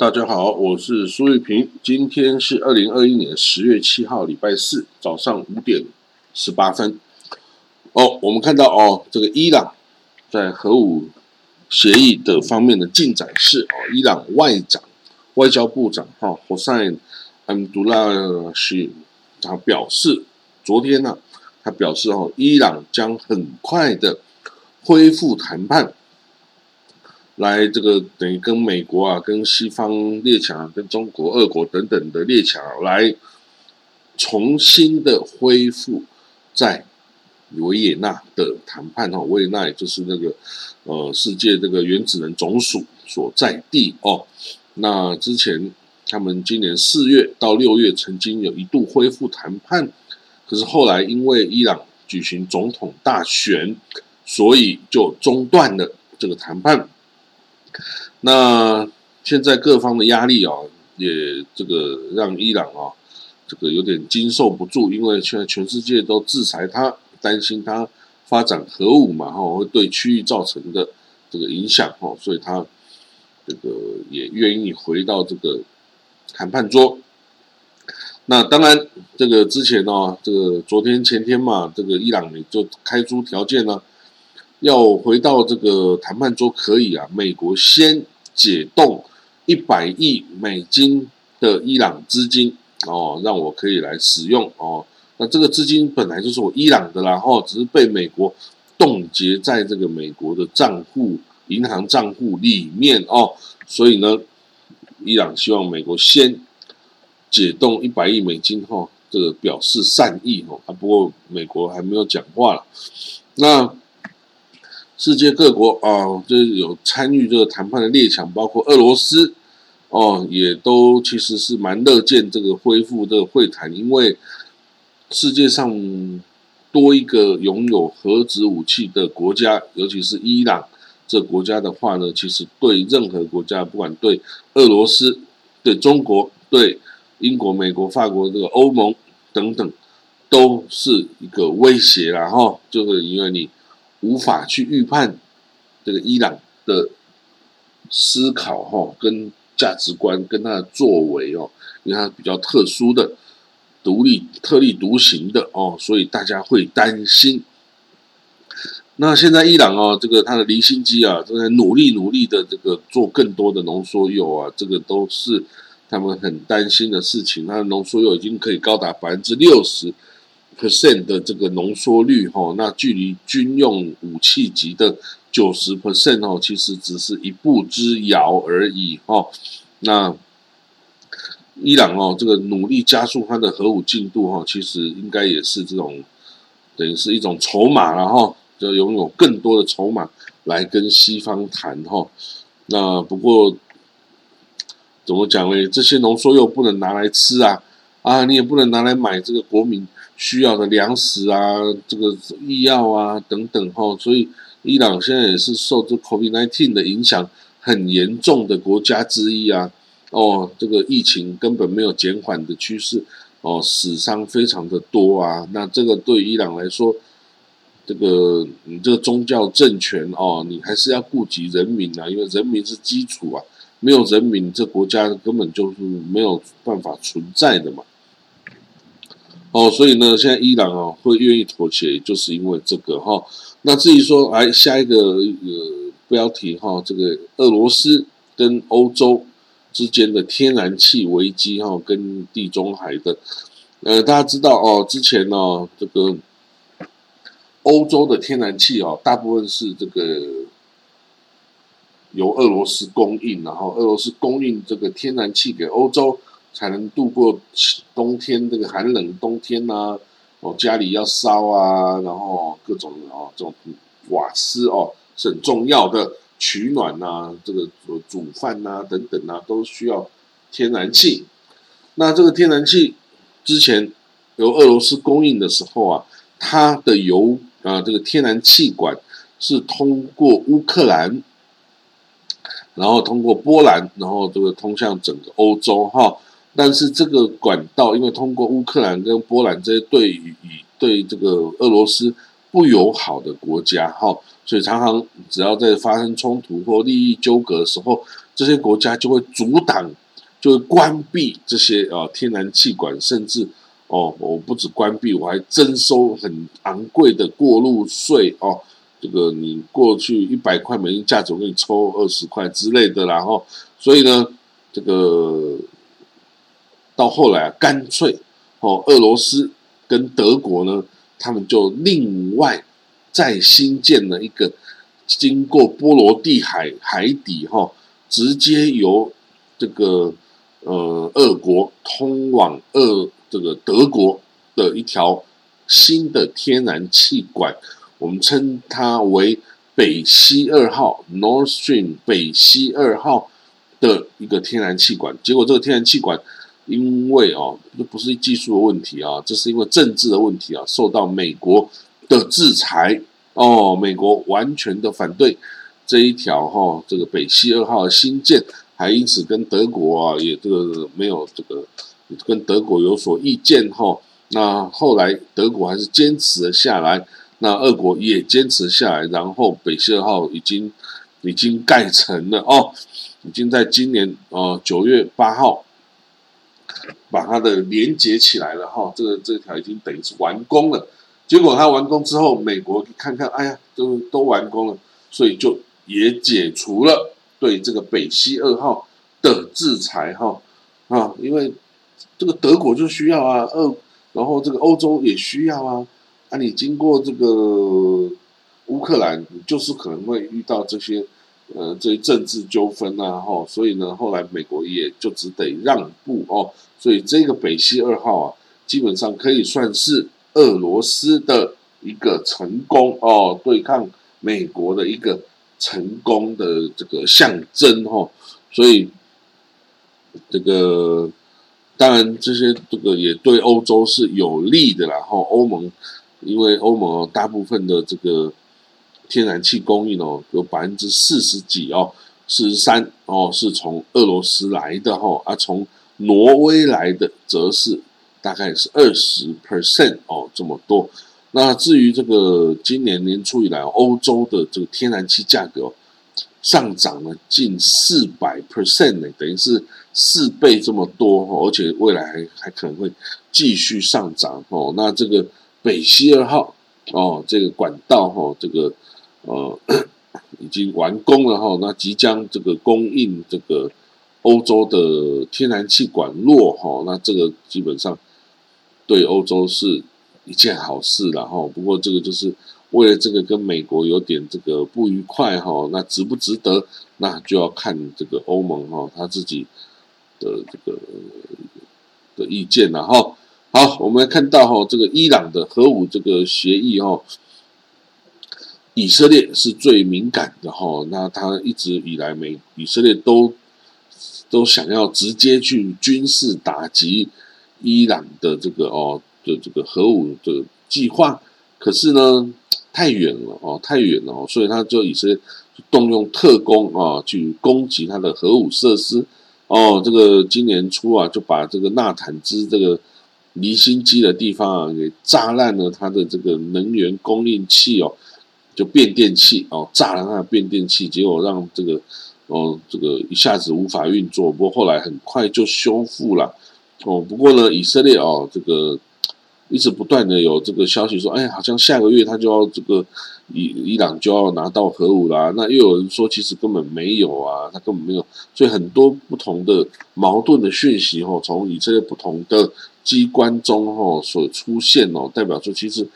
大家好，我是苏玉平。今天是二零二一年十月七号，礼拜四早上五点十八分。哦，我们看到哦，这个伊朗在核武协议的方面的进展是哦，伊朗外长、外交部长哈霍塞恩·安杜拉希他表示，昨天呢，他表示哦，伊朗将很快的恢复谈判。来，这个等于跟美国啊，跟西方列强、跟中国、俄国等等的列强来重新的恢复在维也纳的谈判哦，维也纳也就是那个呃世界这个原子能总署所在地哦。那之前他们今年四月到六月曾经有一度恢复谈判，可是后来因为伊朗举行总统大选，所以就中断了这个谈判。那现在各方的压力啊，也这个让伊朗啊，这个有点经受不住，因为现在全世界都制裁他，担心他发展核武嘛，哈，会对区域造成的这个影响，哈，所以他这个也愿意回到这个谈判桌。那当然，这个之前呢，这个昨天前天嘛，这个伊朗也就开出条件呢。要回到这个谈判桌可以啊，美国先解冻一百亿美金的伊朗资金哦，让我可以来使用哦。那这个资金本来就是我伊朗的啦，哦，只是被美国冻结在这个美国的账户、银行账户里面哦。所以呢，伊朗希望美国先解冻一百亿美金哈，这个表示善意哦。啊，不过美国还没有讲话了，那。世界各国啊，就是有参与这个谈判的列强，包括俄罗斯哦，也都其实是蛮乐见这个恢复这个会谈，因为世界上多一个拥有核子武器的国家，尤其是伊朗这国家的话呢，其实对任何国家，不管对俄罗斯、对中国、对英国、美国、法国这个欧盟等等，都是一个威胁啦，哈，就是因为你。无法去预判这个伊朗的思考哈，跟价值观跟他的作为哦，因为他比较特殊的、独立、特立独行的哦，所以大家会担心。那现在伊朗哦，这个他的离心机啊，正在努力努力的这个做更多的浓缩铀啊，这个都是他们很担心的事情。它的浓缩铀已经可以高达百分之六十。Percent 的这个浓缩率哈，那距离军用武器级的九十 percent 哦，其实只是一步之遥而已哈。那伊朗哦，这个努力加速它的核武进度哈，其实应该也是这种等于是一种筹码了哈，就拥有更多的筹码来跟西方谈哈。那不过怎么讲呢？这些浓缩又不能拿来吃啊啊，你也不能拿来买这个国民。需要的粮食啊，这个医药啊等等哈，所以伊朗现在也是受这 COVID-19 的影响很严重的国家之一啊。哦，这个疫情根本没有减缓的趋势哦，死伤非常的多啊。那这个对伊朗来说，这个你这个宗教政权哦，你还是要顾及人民啊，因为人民是基础啊，没有人民，这国家根本就是没有办法存在的嘛。哦，所以呢，现在伊朗啊会愿意妥协，就是因为这个哈。那至于说，来下一个呃标题哈，这个俄罗斯跟欧洲之间的天然气危机哈，跟地中海的，呃，大家知道哦，之前呢，这个欧洲的天然气哦，大部分是这个由俄罗斯供应，然后俄罗斯供应这个天然气给欧洲。才能度过冬天这个寒冷冬天呐，哦，家里要烧啊，然后各种哦这种瓦斯哦是很重要的取暖呐，这个煮饭呐等等啊都需要天然气。那这个天然气之前由俄罗斯供应的时候啊，它的油啊这个天然气管是通过乌克兰，然后通过波兰，然后这个通向整个欧洲哈。但是这个管道，因为通过乌克兰跟波兰这些对与对这个俄罗斯不友好的国家，哈，所以常常只要在发生冲突或利益纠葛的时候，这些国家就会阻挡，就会关闭这些啊天然气管，甚至哦，我不止关闭，我还征收很昂贵的过路税哦。这个你过去一百块美金价值，我给你抽二十块之类的，然后所以呢，这个到后来啊干脆哦，俄罗斯跟德国呢，他们就另外再新建了一个经过波罗的海海底哈，直接由这个呃俄国通往俄这个德国的一条新的天然气管。我们称它为北溪二号 （North Stream） 北溪二号的一个天然气管。结果这个天然气管因为哦，这不是技术的问题啊，这是因为政治的问题啊，受到美国的制裁哦。美国完全的反对这一条哈，这个北溪二号的新建，还因此跟德国啊也这个没有这个跟德国有所意见哈。那后来德国还是坚持了下来。那俄国也坚持下来，然后北溪二号已经已经盖成了哦，已经在今年呃九月八号把它的连接起来了哈，这个这条已经等于是完工了。结果它完工之后，美国看看，哎呀，都都完工了，所以就也解除了对这个北溪二号的制裁哈啊，因为这个德国就需要啊，二然后这个欧洲也需要啊。啊你经过这个乌克兰，你就是可能会遇到这些呃这些政治纠纷啊，哈，所以呢，后来美国也就只得让步哦，所以这个北溪二号啊，基本上可以算是俄罗斯的一个成功哦，对抗美国的一个成功的这个象征哈，所以这个当然这些这个也对欧洲是有利的，然后欧盟。因为欧盟大部分的这个天然气供应哦，有百分之四十几哦，四十三哦是从俄罗斯来的哈，而从挪威来的则是大概是二十 percent 哦这么多。那至于这个今年年初以来，欧洲的这个天然气价格上涨了近四百 percent 呢，等于是四倍这么多哦，而且未来还还可能会继续上涨哦。那这个。北溪二号哦，这个管道哈，这个呃 已经完工了哈，那即将这个供应这个欧洲的天然气管路哈，那这个基本上对欧洲是一件好事了哈。不过这个就是为了这个跟美国有点这个不愉快哈，那值不值得，那就要看这个欧盟哈他自己的这个的意见了哈。好，我们看到哈，这个伊朗的核武这个协议哈，以色列是最敏感的哈。那他一直以来，美以色列都都想要直接去军事打击伊朗的这个哦的这个核武的计划，可是呢，太远了哦，太远了哦，所以他就以色列动用特工啊去攻击他的核武设施哦。这个今年初啊，就把这个纳坦兹这个。离心机的地方啊，给炸烂了它的这个能源供应器哦，就变电器哦，炸了它的变电器，结果让这个哦，这个一下子无法运作。不过后来很快就修复了哦。不过呢，以色列哦，这个一直不断的有这个消息说，哎，好像下个月他就要这个伊伊朗就要拿到核武啦。那又有人说，其实根本没有啊，他根本没有。所以很多不同的矛盾的讯息哦，从以色列不同的。机关中哦所出现哦，代表说其实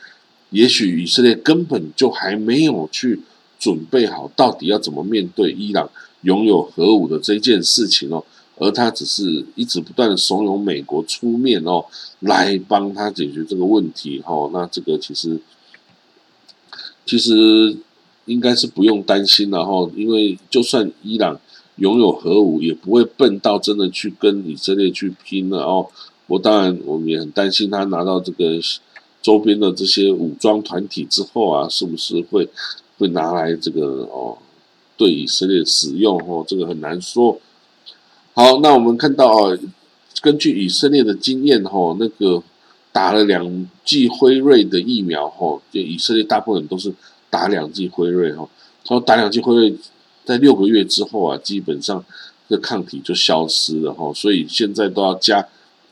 也许以色列根本就还没有去准备好，到底要怎么面对伊朗拥有核武的这件事情哦，而他只是一直不断的怂恿美国出面哦，来帮他解决这个问题哈。那这个其实其实应该是不用担心了哈，因为就算伊朗拥有核武，也不会笨到真的去跟以色列去拼了哦。我当然，我们也很担心他拿到这个周边的这些武装团体之后啊，是不是会会拿来这个哦，对以色列使用哦？这个很难说。好，那我们看到啊，根据以色列的经验哈，那个打了两剂辉瑞的疫苗哈，就以色列大部分人都是打两剂辉瑞哈，然后打两剂辉瑞，在六个月之后啊，基本上这抗体就消失了哈，所以现在都要加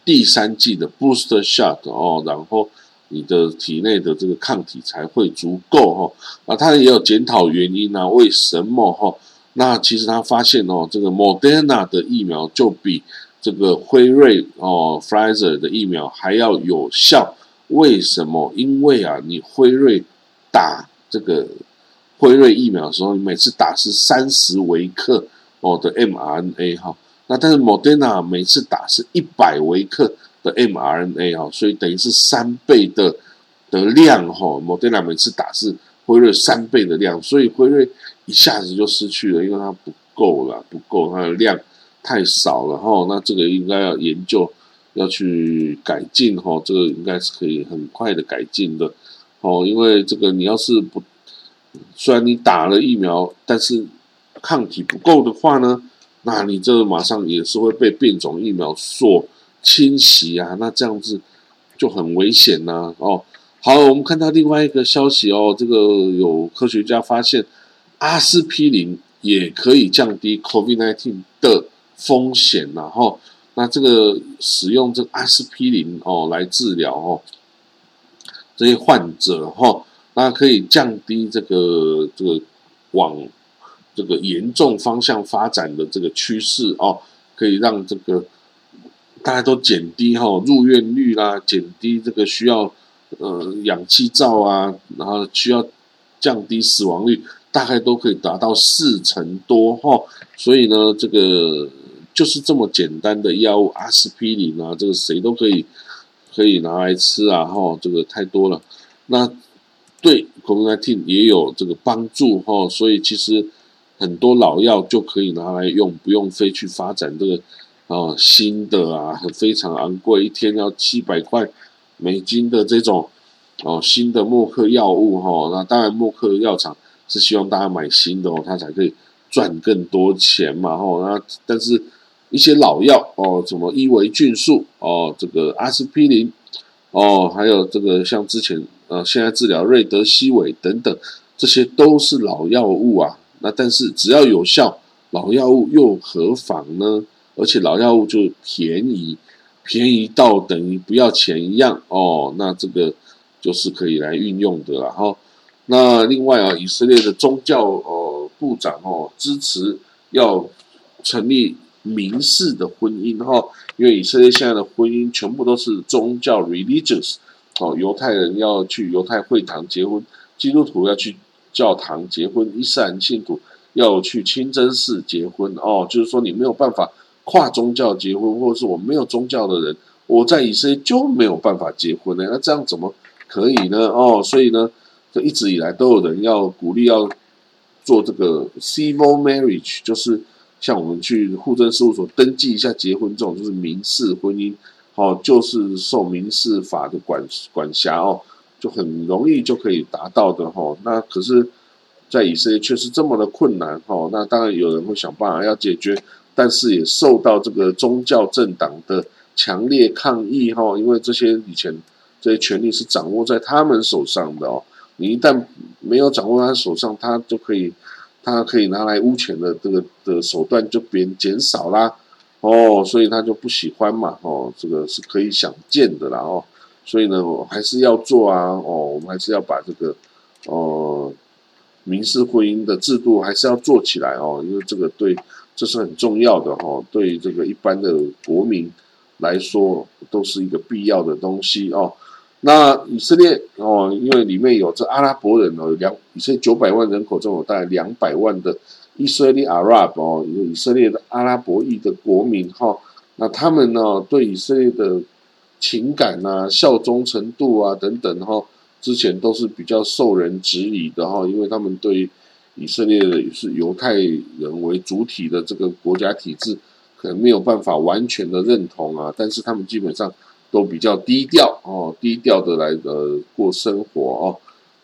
第三剂的 booster shot 哦，然后你的体内的这个抗体才会足够哈。啊，他也有检讨原因啊，为什么哈？那其实他发现哦，这个 Moderna 的疫苗就比这个辉瑞哦 f i z e r 的疫苗还要有效。为什么？因为啊，你辉瑞打这个辉瑞疫苗的时候，你每次打是三十微克哦的 mRNA 哈，那但是 Moderna 每次打是一百微克的 mRNA 哈，所以等于是三倍的的量哈。莫德纳每次打是辉瑞三倍的量，所以辉瑞一下子就失去了，因为它不够了，不够它的量太少了哈。那这个应该要研究。要去改进哈，这个应该是可以很快的改进的哦。因为这个你要是不，虽然你打了疫苗，但是抗体不够的话呢，那你这马上也是会被变种疫苗所侵袭啊。那这样子就很危险呐哦。好，我们看到另外一个消息哦，这个有科学家发现阿司匹林也可以降低 COVID-19 的风险然后。那这个使用这个阿司匹林哦来治疗哦这些患者哈，那可以降低这个这个往这个严重方向发展的这个趋势哦，可以让这个大家都减低哈入院率啦，减低这个需要呃氧气罩啊，然后需要降低死亡率，大概都可以达到四成多哈，所以呢这个。就是这么简单的药物，阿司匹林啊，这个谁都可以可以拿来吃啊，哈，这个太多了。那对 COVID-19 也有这个帮助哈，所以其实很多老药就可以拿来用，不用非去发展这个哦新的啊，非常昂贵，一天要七百块美金的这种哦新的默克药物哈。那当然默克药厂是希望大家买新的哦，它才可以赚更多钱嘛，哈。那但是。一些老药哦，什么伊维菌素哦，这个阿司匹林哦，还有这个像之前呃，现在治疗瑞德西韦等等，这些都是老药物啊。那但是只要有效，老药物又何妨呢？而且老药物就便宜，便宜到等于不要钱一样哦。那这个就是可以来运用的了哈。那另外啊，以色列的宗教哦部长哦支持要成立。民事的婚姻哈，因为以色列现在的婚姻全部都是宗教 religious，哦，犹太人要去犹太会堂结婚，基督徒要去教堂结婚，伊斯兰信徒要去清真寺结婚哦，就是说你没有办法跨宗教结婚，或者是我没有宗教的人，我在以色列就没有办法结婚呢？那这样怎么可以呢？哦，所以呢，这一直以来都有人要鼓励要做这个 civil marriage，就是。像我们去户政事务所登记一下结婚，这种就是民事婚姻，哦，就是受民事法的管管辖哦，就很容易就可以达到的哈。那可是，在以色列却是这么的困难哈。那当然有人会想办法要解决，但是也受到这个宗教政党的强烈抗议哈。因为这些以前这些权利是掌握在他们手上的哦，你一旦没有掌握在他手上，他就可以。他可以拿来污钱的这个的手段就变减少啦，哦，所以他就不喜欢嘛，哦，这个是可以想见的啦，哦，所以呢，还是要做啊，哦，我们还是要把这个，哦，民事婚姻的制度还是要做起来哦，因为这个对，这是很重要的哦，对这个一般的国民来说都是一个必要的东西哦。那以色列哦，因为里面有这阿拉伯人哦，两以色列九百万人口中有大概两百万的以色列 Arab 哦，以色列的阿拉伯裔的国民哈。那他们呢，对以色列的情感啊、效忠程度啊等等哈，之前都是比较受人质疑的哈，因为他们对以色列的是犹太人为主体的这个国家体制，可能没有办法完全的认同啊。但是他们基本上。都比较低调哦，低调的来呃过生活哦。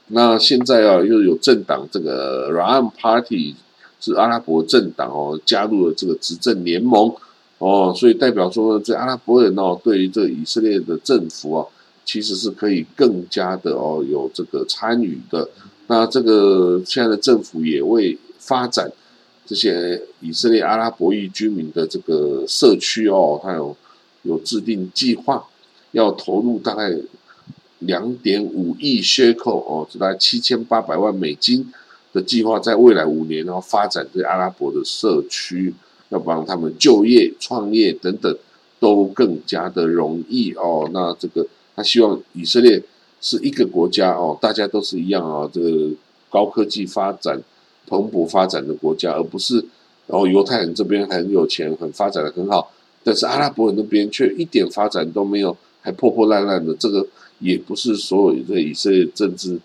那现在啊，又有政党这个 Ram Party 是阿拉伯政党哦，加入了这个执政联盟哦，所以代表说这阿拉伯人哦，对于这以色列的政府哦，其实是可以更加的哦有这个参与的。那这个现在的政府也为发展这些以色列阿拉伯裔居民的这个社区哦，它有有制定计划，要投入大概两点五亿缺口哦，大概七千八百万美金的计划，在未来五年然后发展这阿拉伯的社区，要帮他们就业、创业等等都更加的容易哦。那这个他希望以色列是一个国家哦，大家都是一样啊，这个高科技发展。蓬勃发展的国家，而不是然后犹太人这边很有钱，很发展的很好，但是阿拉伯人那边却一点发展都没有，还破破烂烂的。这个也不是所有的以色列政治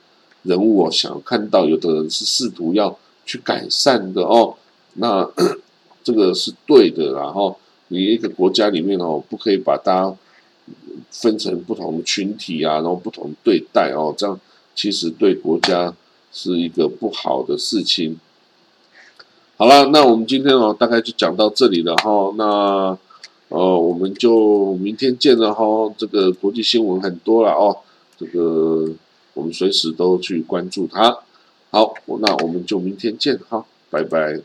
人物哦想看到，有的人是试图要去改善的哦。那 这个是对的，然后你一个国家里面哦，不可以把大家分成不同群体啊，然后不同对待哦，这样其实对国家。是一个不好的事情。好了，那我们今天哦，大概就讲到这里了哈。那呃，我们就明天见了哈。这个国际新闻很多了哦，这个我们随时都去关注它。好，那我们就明天见哈，拜拜。